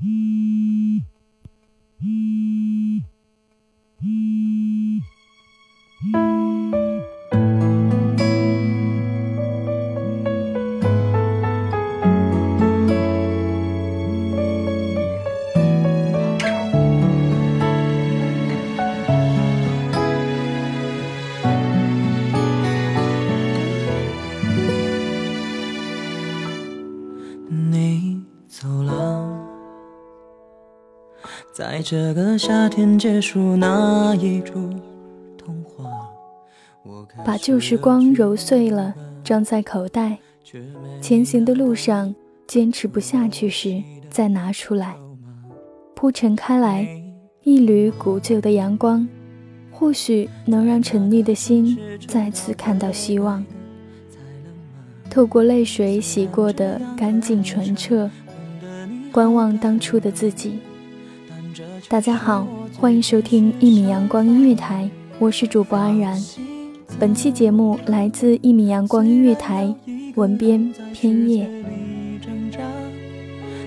Hmm. Hmm. 在这个夏天结束那一出童话，把旧时光揉碎了装在口袋，前行的路上坚持不下去时再拿出来，铺陈开来，一缕古旧的阳光，或许能让沉溺的心再次看到希望。透过泪水洗过的干净纯澈，观望当初的自己。大家好，欢迎收听一米阳光音乐台，我是主播安然。本期节目来自一米阳光音乐台，文编偏夜。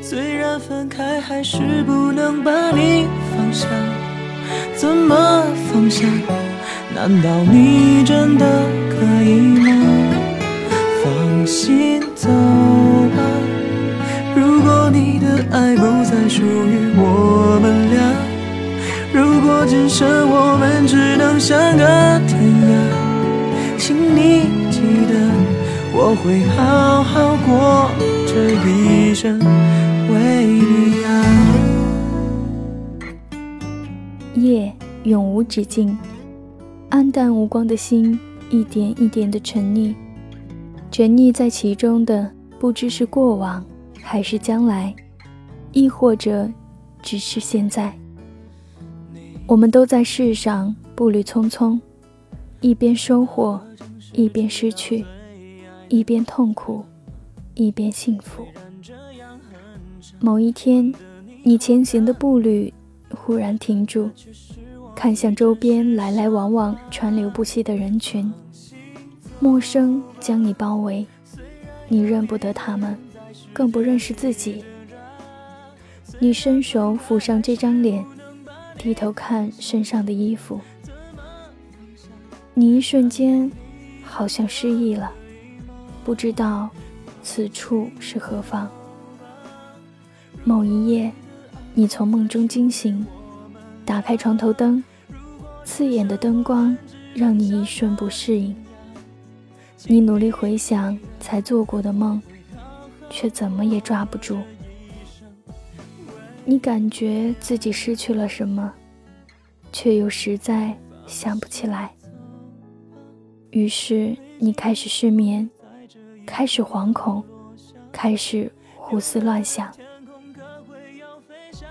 虽然分开，还是不能把你放下，怎么放下？难道你真的可以会好好过这一生，为你啊。夜永无止境，暗淡无光的心，一点一点的沉溺，沉溺在其中的，不知是过往，还是将来，亦或者，只是现在。我们都在世上步履匆匆，一边收获，一边失去，一边痛苦，一边幸福。某一天，你前行的步履忽然停住，看向周边来来往往、川流不息的人群，陌生将你包围，你认不得他们，更不认识自己。你伸手抚上这张脸。低头看身上的衣服，你一瞬间好像失忆了，不知道此处是何方。某一夜，你从梦中惊醒，打开床头灯，刺眼的灯光让你一瞬不适应。你努力回想才做过的梦，却怎么也抓不住。你感觉自己失去了什么，却又实在想不起来。于是你开始失眠，开始惶恐，开始胡思乱想。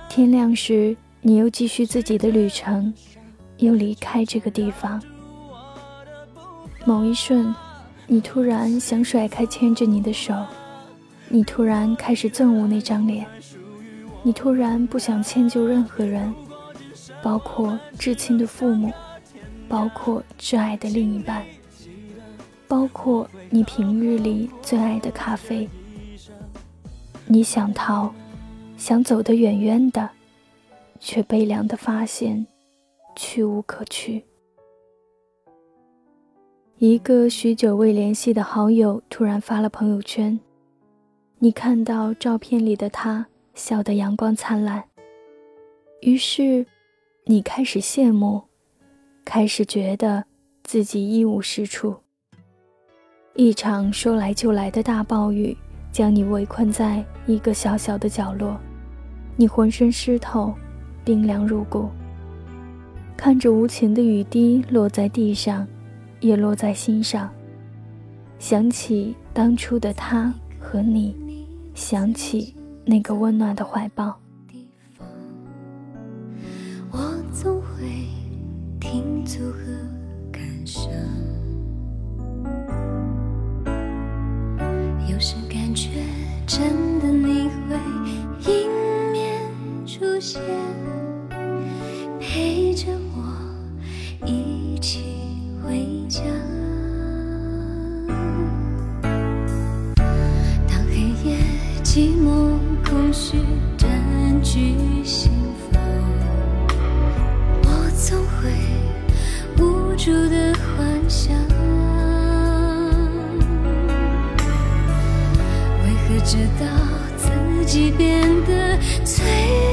天亮时，你又继续自己的旅程，又离开这个地方。某一瞬，你突然想甩开牵着你的手，你突然开始憎恶那张脸。你突然不想迁就任何人，包括至亲的父母，包括挚爱的另一半，包括你平日里最爱的咖啡。你想逃，想走得远远的，却悲凉的发现，去无可去。一个许久未联系的好友突然发了朋友圈，你看到照片里的他。笑得阳光灿烂。于是，你开始羡慕，开始觉得自己一无是处。一场说来就来的大暴雨将你围困在一个小小的角落，你浑身湿透，冰凉入骨。看着无情的雨滴落在地上，也落在心上。想起当初的他和你，想起那个温暖的怀抱。我总会停足和真的你会迎面出现，陪着我一起回家。当黑夜寂寞空虚占据心房，我总会无助的幻想，直到自己变得脆弱。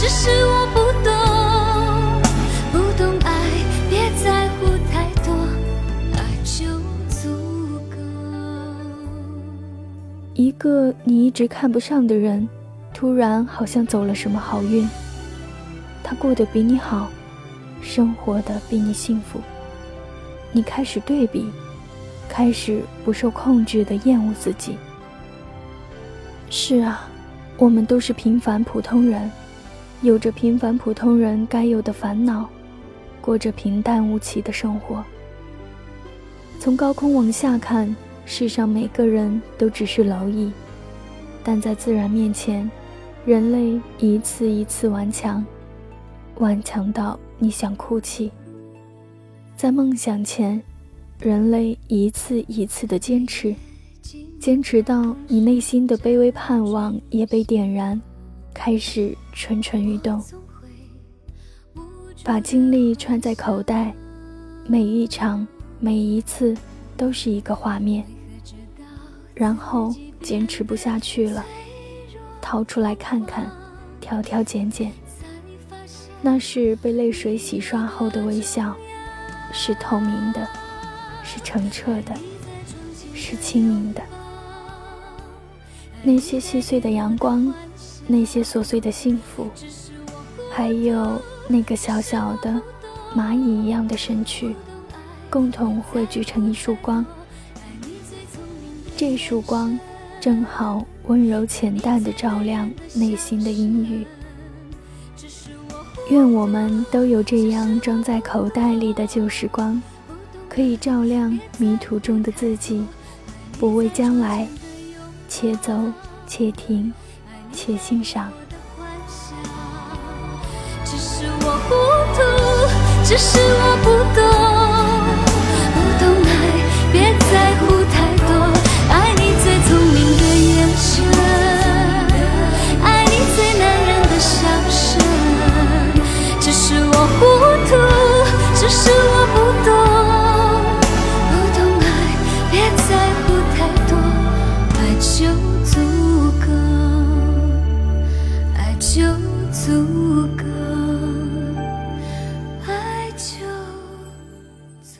只是我不懂，不懂爱，别在乎太多，就足够。一个你一直看不上的人，突然好像走了什么好运。他过得比你好，生活的比你幸福。你开始对比，开始不受控制的厌恶自己。是啊，我们都是平凡普通人，有着平凡普通人该有的烦恼，过着平淡无奇的生活。从高空往下看，世上每个人都只是蝼蚁，但在自然面前，人类一次一次顽强，顽强到你想哭泣。在梦想前，人类一次一次的坚持，坚持到你内心的卑微盼望也被点燃，开始蠢蠢欲动。把精力揣在口袋，每一场、每一次都是一个画面。然后坚持不下去了，掏出来看看，挑挑拣拣。那是被泪水洗刷后的微笑。是透明的，是澄澈的，是清明的。那些细碎的阳光，那些琐碎的幸福，还有那个小小的蚂蚁一样的身躯，共同汇聚成一束光。这束光正好温柔浅淡的照亮内心的阴郁。愿我们都有这样装在口袋里的旧时光，可以照亮迷途中的自己，不畏将来，且走且停，且欣赏。只是我糊涂，只是我不懂，不懂爱，别在乎